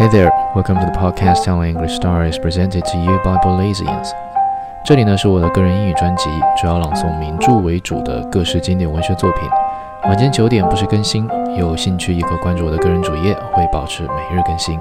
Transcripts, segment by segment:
Hey there, welcome to the podcast telling English stories presented to you by Belizeans。这里呢是我的个人英语专辑，主要朗诵名著为主的各式经典文学作品。晚间九点不时更新，有兴趣也可关注我的个人主页，会保持每日更新。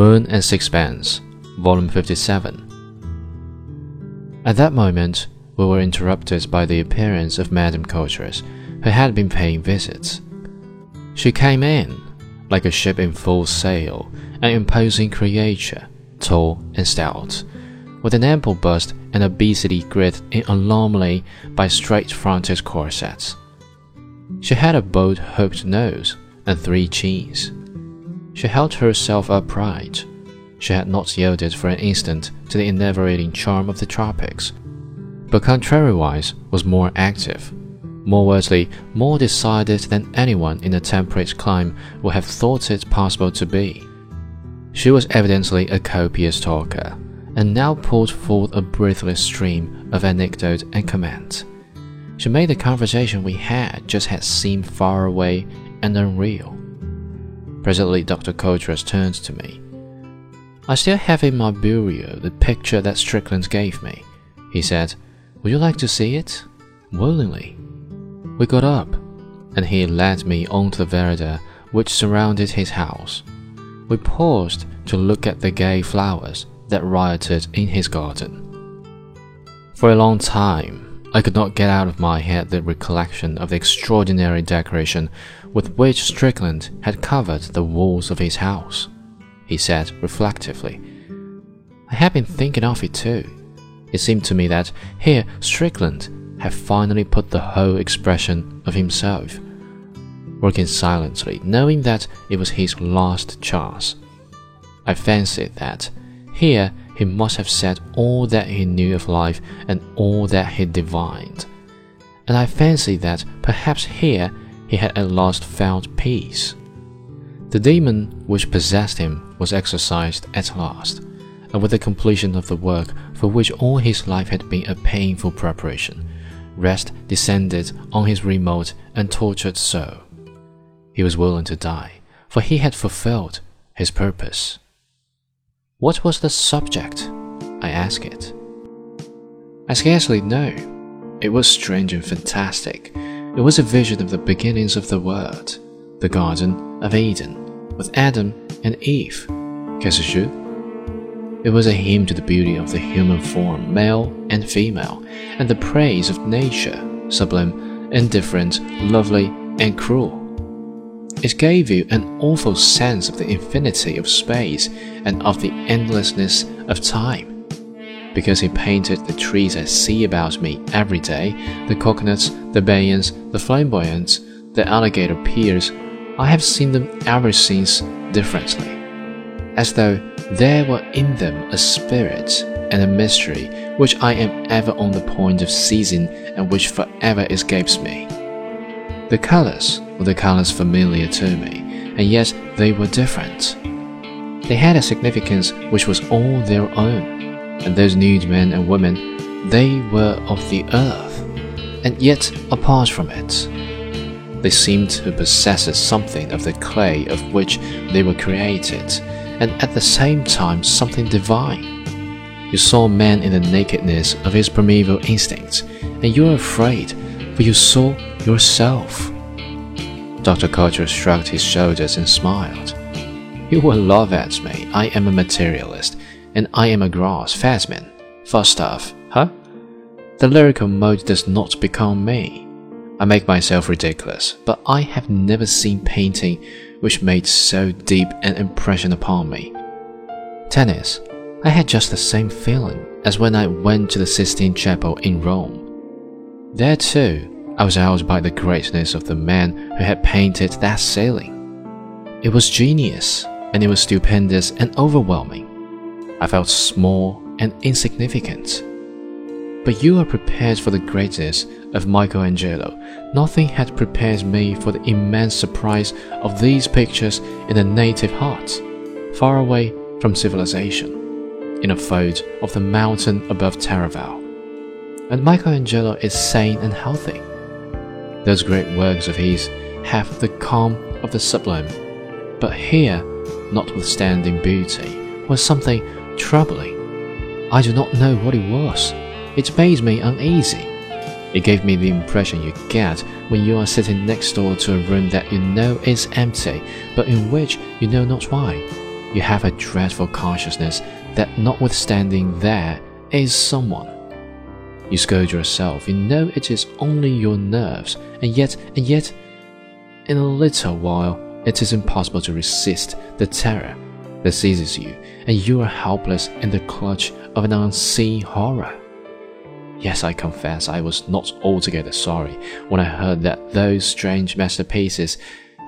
Moon and Sixpence, Volume 57. At that moment, we were interrupted by the appearance of Madame Coutras, who had been paying visits. She came in, like a ship in full sail, an imposing creature, tall and stout, with an ample bust and obesity gripped in alarmingly by straight-fronted corsets. She had a bold hooked nose and three chins. She held herself upright. She had not yielded for an instant to the enervating charm of the tropics, but contrariwise was more active, more worldly, more decided than anyone in a temperate clime would have thought it possible to be. She was evidently a copious talker, and now poured forth a breathless stream of anecdote and comment. She made the conversation we had just had seem far away and unreal. Presently, Dr. Coutras turned to me. I still have in my bureau the picture that Strickland gave me. He said, Would you like to see it? Willingly. We got up, and he led me onto the veranda which surrounded his house. We paused to look at the gay flowers that rioted in his garden. For a long time, I could not get out of my head the recollection of the extraordinary decoration with which Strickland had covered the walls of his house. He said reflectively, I had been thinking of it too. It seemed to me that here Strickland had finally put the whole expression of himself, working silently, knowing that it was his last chance. I fancied that here he must have said all that he knew of life and all that he divined. And I fancied that perhaps here he had at last found peace. The demon which possessed him was exorcised at last, and with the completion of the work for which all his life had been a painful preparation, rest descended on his remote and tortured soul. He was willing to die, for he had fulfilled his purpose. What was the subject? I asked it. I scarcely know. It was strange and fantastic. It was a vision of the beginnings of the world, the Garden of Eden, with Adam and Eve. Qu'est-ce It was a hymn to the beauty of the human form, male and female, and the praise of nature, sublime, indifferent, lovely, and cruel. It gave you an awful sense of the infinity of space and of the endlessness of time. Because he painted the trees I see about me every day the coconuts, the banyans, the flamboyants, the alligator pears I have seen them ever since differently, as though there were in them a spirit and a mystery which I am ever on the point of seizing and which forever escapes me. The colors were the colors familiar to me, and yet they were different. They had a significance which was all their own, and those nude men and women, they were of the earth, and yet apart from it. They seemed to possess something of the clay of which they were created, and at the same time something divine. You saw man in the nakedness of his primeval instincts, and you were afraid, for you saw yourself. Dr. Coutras shrugged his shoulders and smiled. You will laugh at me. I am a materialist, and I am a fadsman. Falstaff, huh? The lyrical mode does not become me. I make myself ridiculous, but I have never seen painting which made so deep an impression upon me. Tennis. I had just the same feeling as when I went to the Sistine Chapel in Rome. There too, I was awed by the greatness of the man who had painted that ceiling. It was genius, and it was stupendous and overwhelming. I felt small and insignificant. But you are prepared for the greatness of Michelangelo. Nothing had prepared me for the immense surprise of these pictures in a native heart, far away from civilization, in a fold of the mountain above Taravao. And Michelangelo is sane and healthy. Those great works of his have the calm of the sublime, but here, notwithstanding beauty, was something troubling. I do not know what it was. It made me uneasy. It gave me the impression you get when you are sitting next door to a room that you know is empty, but in which you know not why. You have a dreadful consciousness that notwithstanding there is someone. You scold yourself, you know it is only your nerves, and yet, and yet, in a little while, it is impossible to resist the terror that seizes you, and you are helpless in the clutch of an unseen horror. Yes, I confess I was not altogether sorry when I heard that those strange masterpieces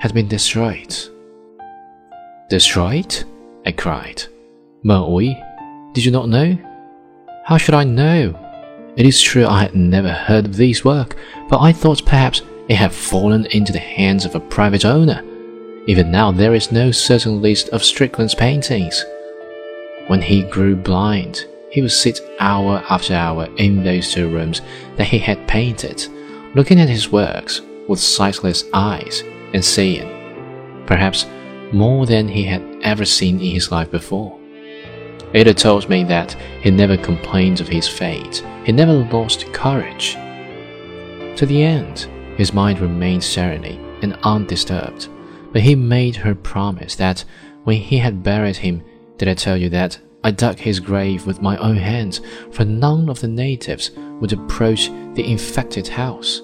had been destroyed. Destroyed? I cried. Maui, did you not know? How should I know? It is true I had never heard of these work, but I thought perhaps it had fallen into the hands of a private owner. Even now, there is no certain list of Strickland's paintings. When he grew blind, he would sit hour after hour in those two rooms that he had painted, looking at his works with sightless eyes and seeing, perhaps, more than he had ever seen in his life before. Ada told me that he never complained of his fate, he never lost courage. To the end, his mind remained serene and undisturbed, but he made her promise that when he had buried him, did I tell you that I dug his grave with my own hands, for none of the natives would approach the infected house.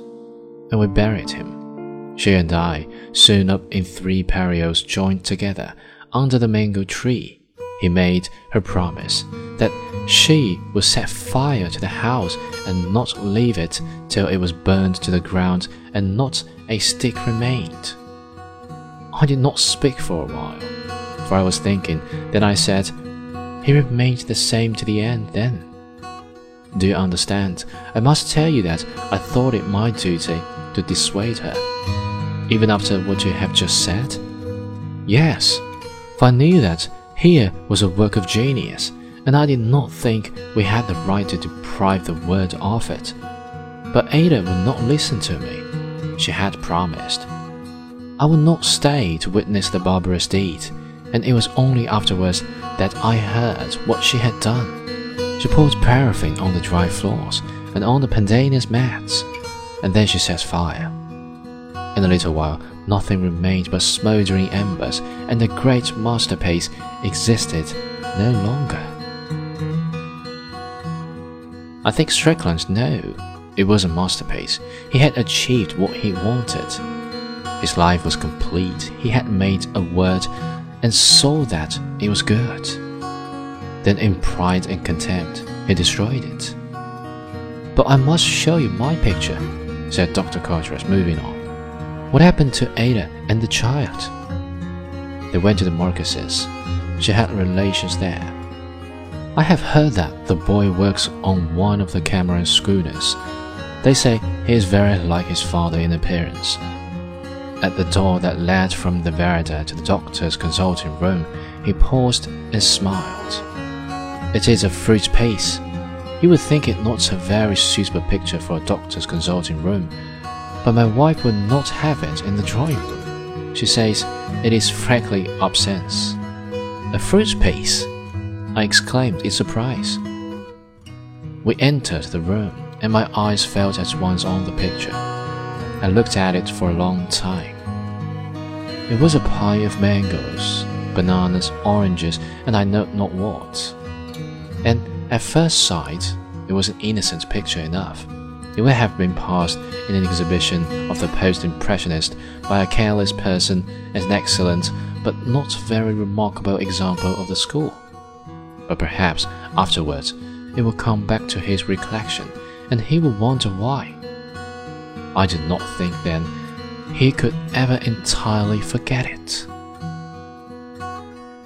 And we buried him. She and I, sewn up in three pareos joined together under the mango tree. He made her promise that she would set fire to the house and not leave it till it was burned to the ground and not a stick remained. I did not speak for a while, for I was thinking. Then I said, he remained the same to the end then. Do you understand? I must tell you that I thought it my duty to dissuade her. Even after what you have just said? Yes, for I knew that here was a work of genius, and I did not think we had the right to deprive the world of it. But Ada would not listen to me. She had promised. I would not stay to witness the barbarous deed, and it was only afterwards that I heard what she had done. She poured paraffin on the dry floors and on the pandanus mats, and then she set fire. In a little while, nothing remained but smouldering embers, and the great masterpiece existed no longer. I think Strickland knew it was a masterpiece. He had achieved what he wanted. His life was complete. He had made a word and saw that it was good. Then, in pride and contempt, he destroyed it. But I must show you my picture, said Dr. Coutras, moving on. What happened to Ada and the child? They went to the Marquesas. She had relations there. I have heard that the boy works on one of the Cameron schooners. They say he is very like his father in appearance. At the door that led from the veranda to the doctor's consulting room, he paused and smiled. It is a fruit paste. You would think it not a very suitable picture for a doctor's consulting room, but my wife would not have it in the drawing room. She says it is frankly obscene. A fruit paste? I exclaimed in surprise. We entered the room, and my eyes fell at once on the picture. I looked at it for a long time. It was a pie of mangoes, bananas, oranges, and I know not what. And at first sight, it was an innocent picture enough. It would have been passed in an exhibition of the post impressionist by a careless person as an excellent but not very remarkable example of the school. But perhaps afterwards it will come back to his recollection, and he will wonder why. I did not think then he could ever entirely forget it.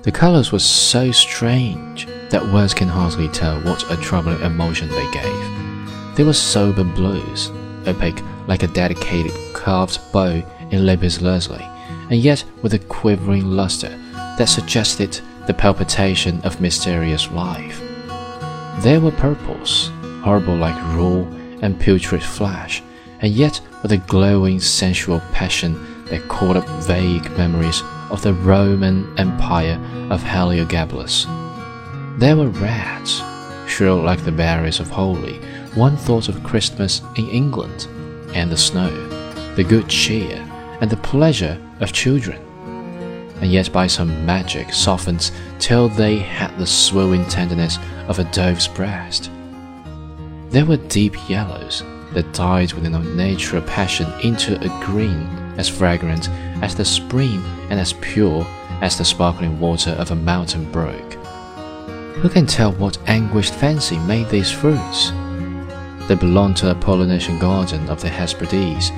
The colors were so strange that words can hardly tell what a troubling emotion they gave. They were sober blues, opaque like a dedicated carved bow in lapis lazuli, and yet with a quivering luster that suggested the palpitation of mysterious life. There were purples, horrible like raw and putrid flesh, and yet with a glowing sensual passion that called up vague memories of the Roman Empire of Heliogabalus. There were reds, shrill like the berries of holy. One thought of Christmas in England, and the snow, the good cheer, and the pleasure of children. And yet by some magic softened till they had the swooning tenderness of a dove's breast. There were deep yellows that died within a natural passion into a green as fragrant as the spring and as pure as the sparkling water of a mountain brook. Who can tell what anguished fancy made these fruits? They belonged to a Polynesian garden of the Hesperides.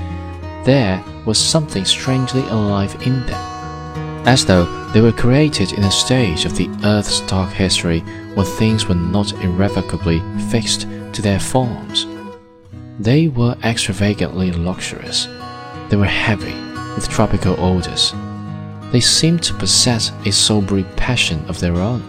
There was something strangely alive in them, as though they were created in a stage of the earth's dark history when things were not irrevocably fixed to their forms. They were extravagantly luxurious. They were heavy with tropical odors. They seemed to possess a sober passion of their own.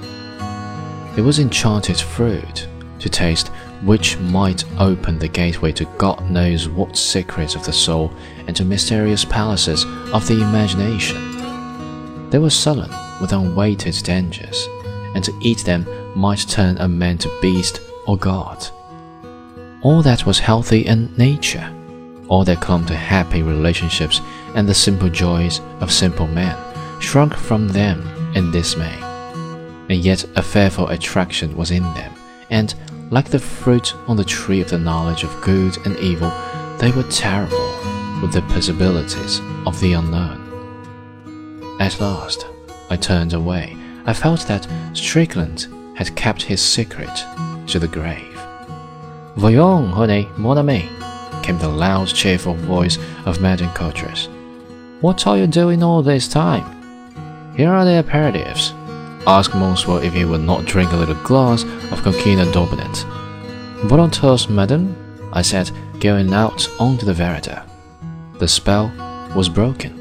It was enchanted fruit, to taste which might open the gateway to God knows what secrets of the soul and to mysterious palaces of the imagination. They were sullen with unweighted dangers, and to eat them might turn a man to beast or god. All that was healthy in nature, all that clung to happy relationships and the simple joys of simple men, shrunk from them in dismay. And yet a fearful attraction was in them, and like the fruit on the tree of the knowledge of good and evil, they were terrible with the possibilities of the unknown. At last, I turned away. I felt that Strickland had kept his secret to the grave. Voyons, honey, mon ami, came the loud, cheerful voice of Madame Coutras. What are you doing all this time? Here are the aperitifs asked Monsieur if he would not drink a little glass of quinquina Dubonnet. Volontaires, madame, I said, going out onto the veranda. The spell was broken.